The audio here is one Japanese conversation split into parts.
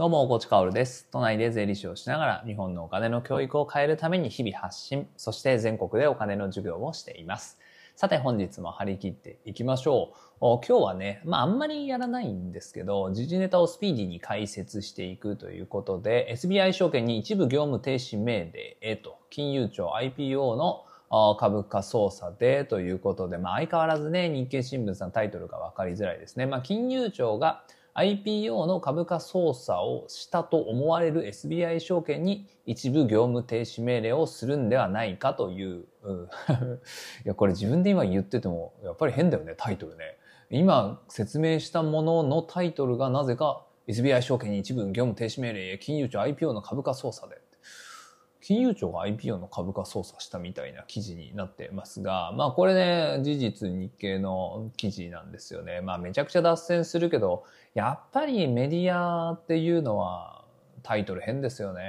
どうも、コーチカオルです。都内で税理士をしながら日本のお金の教育を変えるために日々発信、そして全国でお金の授業をしています。さて本日も張り切っていきましょう。今日はね、まああんまりやらないんですけど、時事ネタをスピーディーに解説していくということで、SBI 証券に一部業務停止命令へと、金融庁 IPO の株価操作でということで、まあ相変わらずね、日経新聞さんタイトルがわかりづらいですね。まあ金融庁が IPO の株価操作をしたと思われる SBI 証券に一部業務停止命令をするんではないかという。いや、これ自分で今言ってても、やっぱり変だよね、タイトルね。今説明したもののタイトルがなぜか SBI 証券に一部業務停止命令へ金融庁 IPO の株価操作で。金融庁が IPO の株価操作したみたいな記事になってますが、まあこれね、事実日経の記事なんですよね。まあめちゃくちゃ脱線するけど、やっぱりメディアっていうのはタイトル変ですよね。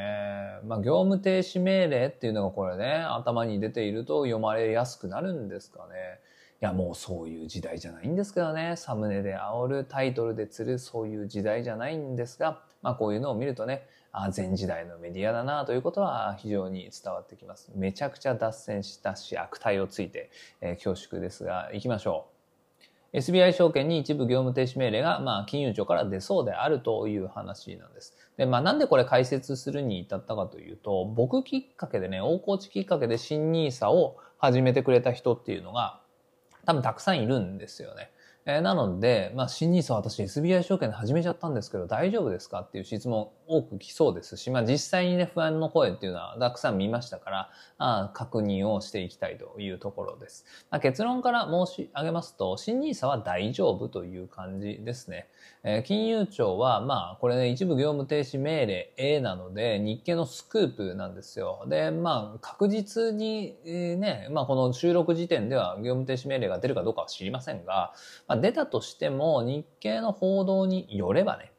まあ業務停止命令っていうのがこれね、頭に出ていると読まれやすくなるんですかね。いやもうそういう時代じゃないんですけどね。サムネで煽る、タイトルで釣る、そういう時代じゃないんですが、まあこういうのを見るとね、あ前時代のメディアだなということは非常に伝わってきます。めちゃくちゃ脱線したし悪態をついて、えー、恐縮ですが、行きましょう。SBI 証券に一部業務停止命令が、まあ、金融庁から出そうであるという話なんです。で、まあ、なんでこれ解説するに至ったかというと、僕きっかけでね、大河内きっかけで新 nisa を始めてくれた人っていうのが、多分たくさんいるんですよね。えー、なので、まあ、新 NISA 私 SBI 証券で始めちゃったんですけど大丈夫ですかっていう質問多く来そうですし、まあ、実際にね、不安の声っていうのはたくさん見ましたから、あ確認をしていきたいというところです。まあ、結論から申し上げますと、新 NISA は大丈夫という感じですね。えー、金融庁は、まあ、これね、一部業務停止命令 A なので、日経のスクープなんですよ。で、まあ、確実にね、まあ、この収録時点では業務停止命令が出るかどうかは知りませんが、まあ、出たとしても日経の報道によればね、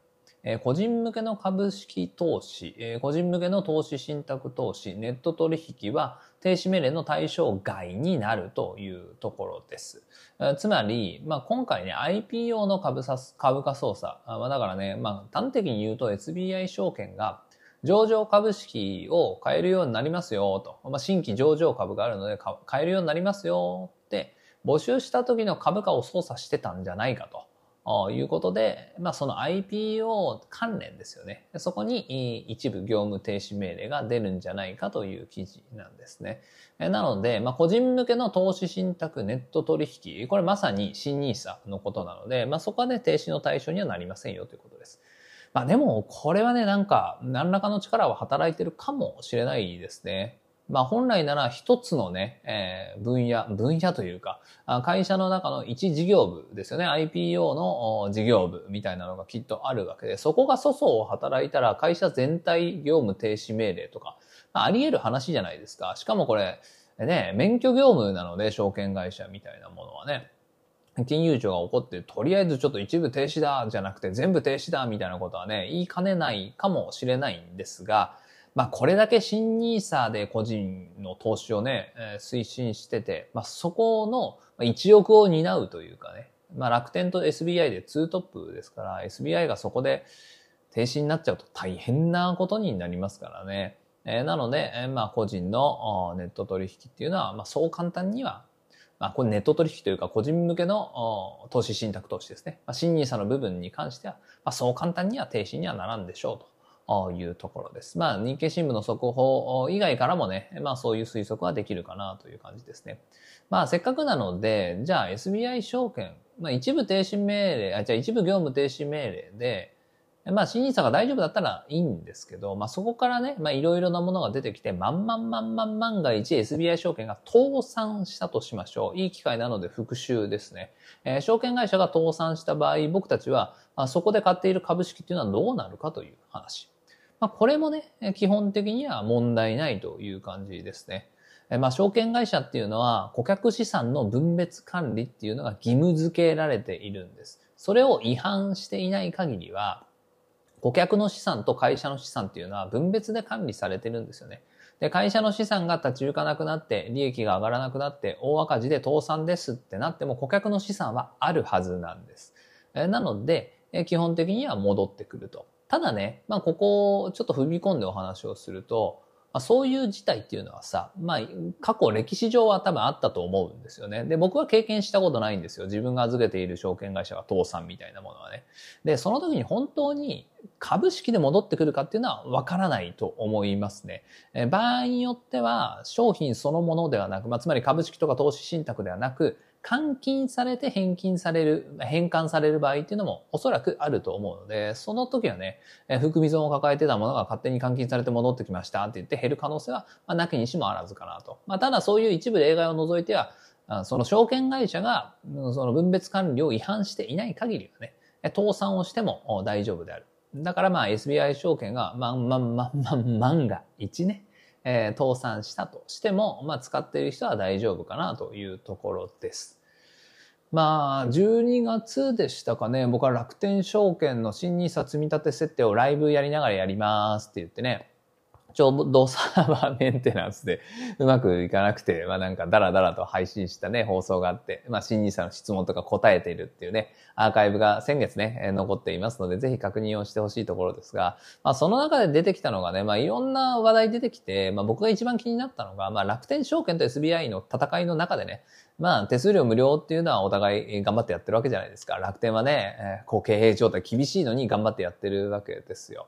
え、個人向けの株式投資、え、個人向けの投資信託投資、ネット取引は停止命令の対象外になるというところです。え、つまり、まあ、今回ね、IPO の株さ株価操作、まあ、だからね、まあ、端的に言うと SBI 証券が上場株式を買えるようになりますよと。まあ、新規上場株があるので買えるようになりますよって募集した時の株価を操作してたんじゃないかということで、まあその IPO 関連ですよね。そこに一部業務停止命令が出るんじゃないかという記事なんですね。なので、まあ個人向けの投資信託ネット取引、これまさに新 NISA のことなので、まあそこはね、停止の対象にはなりませんよということです。まあでも、これはね、なんか、何らかの力は働いてるかもしれないですね。まあ本来なら一つのね、えー、分野、分野というか、会社の中の一事業部ですよね。IPO の事業部みたいなのがきっとあるわけで、そこが粗相を働いたら会社全体業務停止命令とか、あ、あり得る話じゃないですか。しかもこれ、ね、免許業務なので、証券会社みたいなものはね。金融庁が怒って、とりあえずちょっと一部停止だ、じゃなくて全部停止だ、みたいなことはね、言いかねないかもしれないんですが、まあこれだけ新ニーサーで個人の投資をね、推進してて、まあそこの一億を担うというかね、まあ楽天と SBI でツートップですから、SBI がそこで停止になっちゃうと大変なことになりますからね。えー、なので、えー、まあ個人のネット取引っていうのは、まあそう簡単にはまあ、これネット取引というか個人向けの投資信託投資ですね。まあ、新ニーサの部分に関しては、まあ、そう簡単には停止にはならんでしょうと。いうところです。まあ、日経新聞の速報以外からもね、まあそういう推測はできるかなという感じですね。まあせっかくなので、じゃあ SBI 証券、まあ一部停止命令、あ、じゃあ一部業務停止命令で、まあ、審査が大丈夫だったらいいんですけど、まあ、そこからね、まあ、いろいろなものが出てきて、万万万万万が一 SBI 証券が倒産したとしましょう。いい機会なので復習ですね。えー、証券会社が倒産した場合、僕たちは、まあ、そこで買っている株式っていうのはどうなるかという話。まあ、これもね、基本的には問題ないという感じですね。まあ、証券会社っていうのは顧客資産の分別管理っていうのが義務付けられているんです。それを違反していない限りは、顧客の資産と会社の資産っていうのは分別で管理されてるんですよね。で、会社の資産が立ち行かなくなって、利益が上がらなくなって、大赤字で倒産ですってなっても、顧客の資産はあるはずなんです。えなので、え基本的には戻ってくると。ただね、まあここちょっと踏み込んでお話をすると、まあ、そういう事態っていうのはさ、まあ過去歴史上は多分あったと思うんですよね。で、僕は経験したことないんですよ。自分が預けている証券会社が倒産みたいなものはね。で、その時に本当に株式で戻ってくるかっていうのはわからないと思いますね。え場合によっては商品そのものではなく、まあ、つまり株式とか投資信託ではなく、換金されて返金される、返還される場合っていうのもおそらくあると思うので、その時はね、含み損を抱えてたものが勝手に換金されて戻ってきましたって言って減る可能性は、まあ、なきにしもあらずかなと。まあ、ただそういう一部例外を除いては、その証券会社がその分別管理を違反していない限りはね、倒産をしても大丈夫である。だからまあ SBI 証券が、まあまあまあまあ、万が一ね、えー、倒産したとしても、まあ、使っている人は大丈夫かなというところです。まあ、12月でしたかね、僕は楽天証券の新 NISA 積立設定をライブやりながらやりますって言ってね、ちょうどサーバーメンテナンスでうまくいかなくて、まあなんかダラダラと配信したね、放送があって、まあ新ニーの質問とか答えているっていうね、アーカイブが先月ね、残っていますので、ぜひ確認をしてほしいところですが、まあその中で出てきたのがね、まあいろんな話題出てきて、まあ僕が一番気になったのが、まあ楽天証券と SBI の戦いの中でね、まあ手数料無料っていうのはお互い頑張ってやってるわけじゃないですか。楽天はね、こう経営状態厳しいのに頑張ってやってるわけですよ。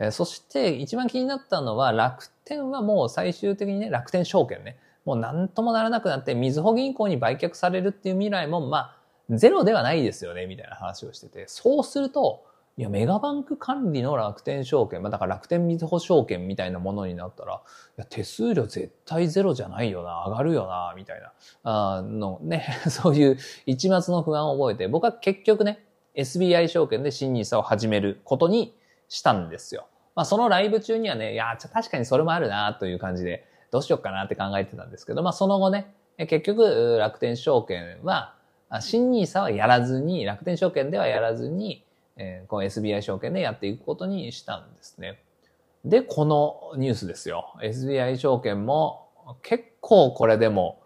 えそして一番気になったのは楽天はもう最終的にね、楽天証券ね、もう何ともならなくなってみずほ銀行に売却されるっていう未来もまあゼロではないですよね、みたいな話をしてて。そうすると、いや、メガバンク管理の楽天証券、まあだから楽天みずほ証券みたいなものになったら、いや、手数料絶対ゼロじゃないよな、上がるよな、みたいな、あのね、そういう一末の不安を覚えて、僕は結局ね、SBI 証券で新 NISA を始めることにしたんですよ。まあ、そのライブ中にはね、いや、確かにそれもあるな、という感じで、どうしようかなって考えてたんですけど、まあ、その後ね、結局、楽天証券は、新 NISA はやらずに、楽天証券ではやらずに、えー、この SBI 証券でやっていくことにしたんですね。で、このニュースですよ。SBI 証券も結構これでも、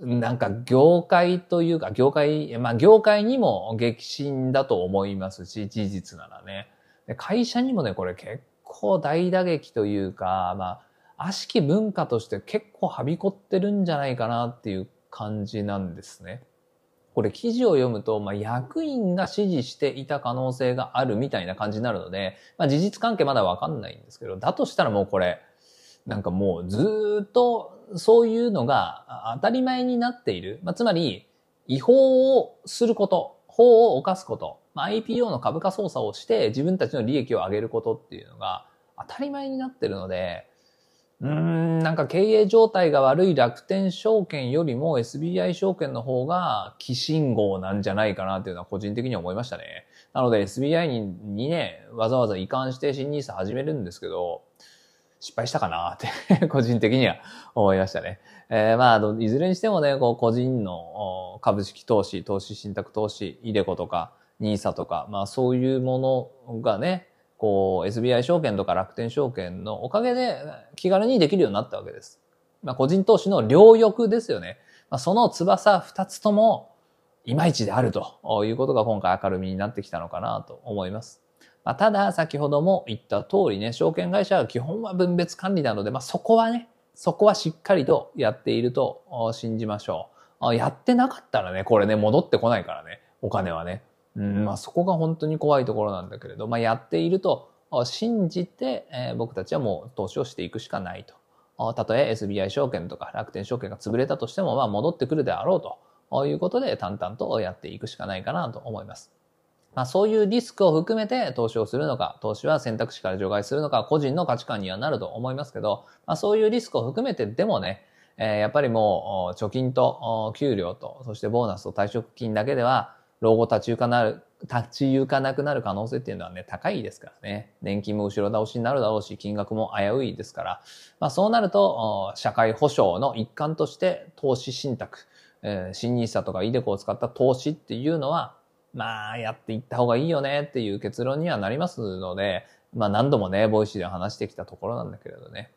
なんか業界というか、業界、まあ業界にも激震だと思いますし、事実ならね。で会社にもね、これ結構大打撃というか、まあ、悪しき文化として結構はびこってるんじゃないかなっていう感じなんですね。これ記事を読むと、まあ、役員が指示していた可能性があるみたいな感じになるので、まあ、事実関係まだわかんないんですけど、だとしたらもうこれ、なんかもうずっとそういうのが当たり前になっている。まあ、つまり、違法をすること、法を犯すこと、まあ、IPO の株価操作をして自分たちの利益を上げることっていうのが当たり前になってるので、うん、なんか経営状態が悪い楽天証券よりも SBI 証券の方が寄信号なんじゃないかなっていうのは個人的には思いましたね。なので SBI ににね、わざわざ移管して新 NISA 始めるんですけど、失敗したかなって 個人的には思いましたね。えー、まあ、いずれにしてもね、こう、個人の株式投資、投資信託投資、イデコとか、ニーサとか、まあそういうものがね、こう SBI 証券とか楽天証券のおかげで気軽にできるようになったわけです。まあ個人投資の両翼ですよね。まあ、その翼二つともいまいちであるということが今回明るみになってきたのかなと思います。まあ、ただ先ほども言った通りね、証券会社は基本は分別管理なので、まあそこはね、そこはしっかりとやっていると信じましょう。やってなかったらね、これね、戻ってこないからね、お金はね。うんまあ、そこが本当に怖いところなんだけれど、まあ、やっていると信じて、えー、僕たちはもう投資をしていくしかないと。たとえ SBI 証券とか楽天証券が潰れたとしても、まあ、戻ってくるであろうということで淡々とやっていくしかないかなと思います。まあ、そういうリスクを含めて投資をするのか、投資は選択肢から除外するのか、個人の価値観にはなると思いますけど、まあ、そういうリスクを含めてでもね、えー、やっぱりもう貯金と給料と、そしてボーナスと退職金だけでは、老後立ち行かなる、立ち行かなくなる可能性っていうのはね、高いですからね。年金も後ろ倒しになるだろうし、金額も危ういですから。まあそうなると、社会保障の一環として投資信託、えー、新 NISA とか iDeCo を使った投資っていうのは、まあやっていった方がいいよねっていう結論にはなりますので、まあ何度もね、 Voicy で話してきたところなんだけれどね。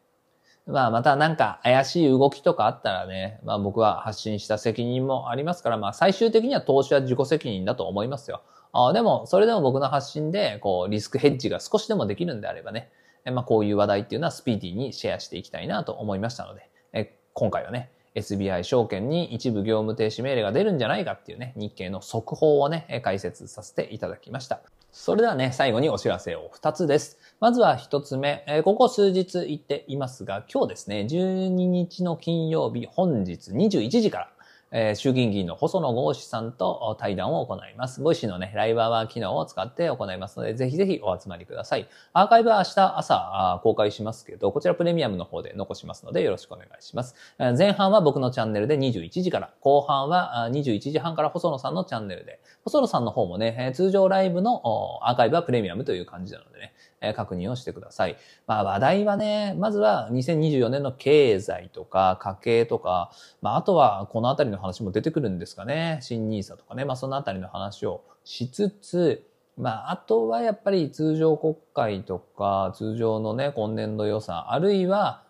まあまたなんか怪しい動きとかあったらね、まあ僕は発信した責任もありますから、まあ最終的には投資は自己責任だと思いますよ。あでも、それでも僕の発信で、こう、リスクヘッジが少しでもできるんであればね、まあ、こういう話題っていうのはスピーディーにシェアしていきたいなと思いましたので、え今回はね、SBI 証券に一部業務停止命令が出るんじゃないかっていうね、日経の速報をね、解説させていただきました。それではね、最後にお知らせを2つです。まずは1つ目、ここ数日言っていますが、今日ですね、12日の金曜日、本日21時から、えー、衆議院議員の細野豪志さんと対談を行います。 Voicy のね、ライブアワー機能を使って行いますので、ぜひぜひお集まりください。アーカイブは明日朝公開しますけど、こちらプレミアムの方で残しますので、よろしくお願いします。前半は僕のチャンネルで21時から、後半は21時半から細野さんのチャンネルで、細野さんの方もね、通常ライブのアーカイブはプレミアムという感じなのでね、確認をしてください。まあ話題はね、まずは2024年の経済とか家計とか、まああとはこのあたりの話も出てくるんですかね。新 nisa とかね、まあそのあたりの話をしつつ、まああとはやっぱり通常国会とか通常のね、今年度予算、あるいは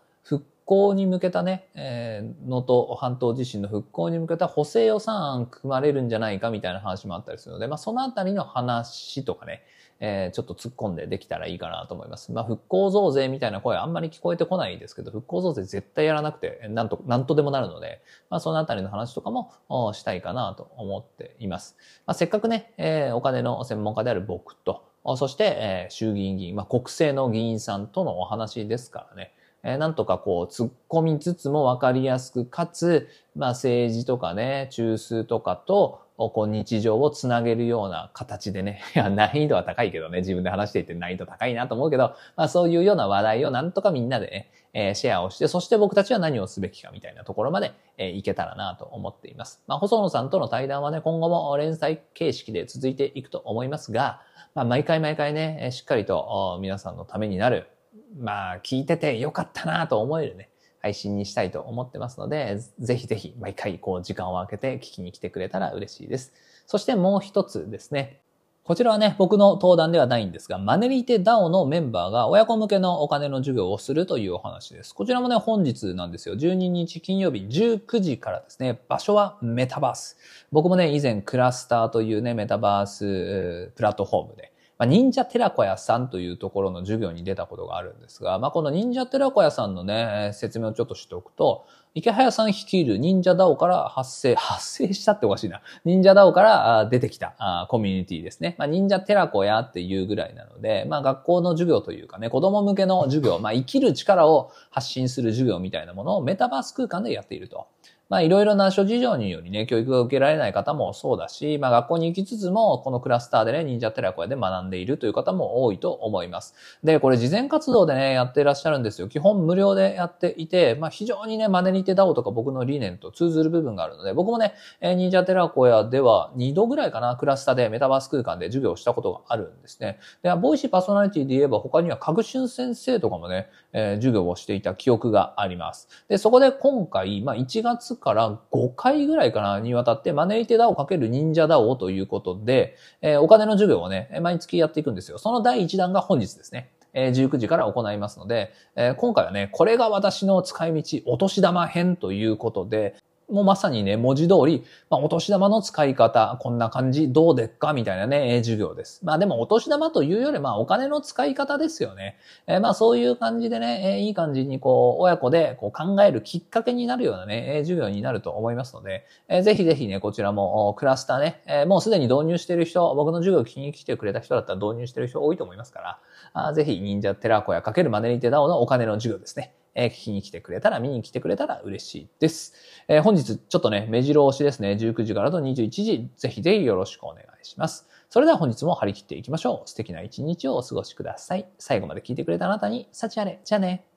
興に向けたね、えー、能登半島地震の復興に向けた補正予算案組まれるんじゃないかみたいな話もあったりするので、まあそのあたりの話とかね、えー、ちょっと突っ込んでできたらいいかなと思います。まあ、復興増税みたいな声あんまり聞こえてこないですけど、復興増税絶対やらなくて、なんと、なんとでもなるので、まあ、そのあたりの話とかもしたいかなと思っています。まあ、せっかくね、えー、お金の専門家である僕と、そして、えー、衆議院議員、まあ、国政の議員さんとのお話ですからね、え、なんとかこう突っ込みつつもわかりやすく、かつ、まあ政治とかね、中枢とかと、こう日常をつなげるような形でね、いや、難易度は高いけどね、自分で話していて難易度高いなと思うけど、まあそういうような話題をなんとかみんなでね、え、シェアをして、そして僕たちは何をすべきかみたいなところまで、え、いけたらなと思っています。まあ細野さんとの対談はね、今後も連載形式で続いていくと思いますが、まあ毎回毎回ね、しっかりと皆さんのためになる、まあ聞いててよかったなと思えるね、配信にしたいと思ってますので、ぜひぜひ毎回こう時間を空けて聞きに来てくれたら嬉しいです。そしてもう一つですね。こちらはね、僕の登壇ではないんですが、マネリテ DAO のメンバーが親子向けのお金の授業をするというお話です。こちらもね、本日なんですよ。12日金曜日19時からですね、場所はメタバース。僕もね、以前クラスターというね、メタバースプラットフォームで、まあ、忍者寺子屋さんというところの授業に出たことがあるんですが、まあ、この忍者寺子屋さんのね、説明をちょっとしておくと、池早さん率いる忍者ダオから発生、発生したっておかしいな。忍者ダオから出てきたコミュニティですね。まあ、忍者寺子屋っていうぐらいなので、まあ、学校の授業というかね、子供向けの授業、まあ、生きる力を発信する授業みたいなものをメタバース空間でやっていると。まあいろいろな諸事情によりね、教育が受けられない方もそうだし、まあ学校に行きつつも、このクラスターでね、忍者寺子屋で学んでいるという方も多いと思います。で、これ事前活動でね、やっていらっしゃるんですよ。基本無料でやっていて、まあ非常にね、マネリテダオとか僕の理念と通ずる部分があるので、僕もね、忍者寺子屋では2度ぐらいかな、クラスターでメタバース空間で授業をしたことがあるんですね。で、ボイシーパーソナリティで言えば他には各春先生とかもね、えー、授業をしていた記憶があります。で、そこで今回、まあ1月から5回ぐらいかなにわたって招いてだをかける忍者ダオということで、えー、お金の授業をね、毎月やっていくんですよ。その第1弾が本日ですね。え19時から行いますので、え今回はね、これが私の使い道、お年玉編ということで、もうまさにね、文字通り、まあ、お年玉の使い方、こんな感じ、どうでっかみたいなね、授業です。まあでもお年玉というより、まあお金の使い方ですよね。えー、まあそういう感じでね、えー、いい感じにこう、親子でこう考えるきっかけになるようなね、えー、授業になると思いますので、えー、ぜひぜひね、こちらもクラスターね、えー、もうすでに導入している人、僕の授業を聞きに来てくれた人だったら導入している人多いと思いますから、あぜひ忍者テラコやかけるマネリテダオのお金の授業ですね。えー、聞きに来てくれたら、見に来てくれたら嬉しいです。えー、本日ちょっとね、目白押しですね。19時からと21時、ぜひぜひよろしくお願いします。それでは本日も張り切っていきましょう。素敵な一日をお過ごしください。最後まで聞いてくれたあなたに、幸あれ。じゃあね。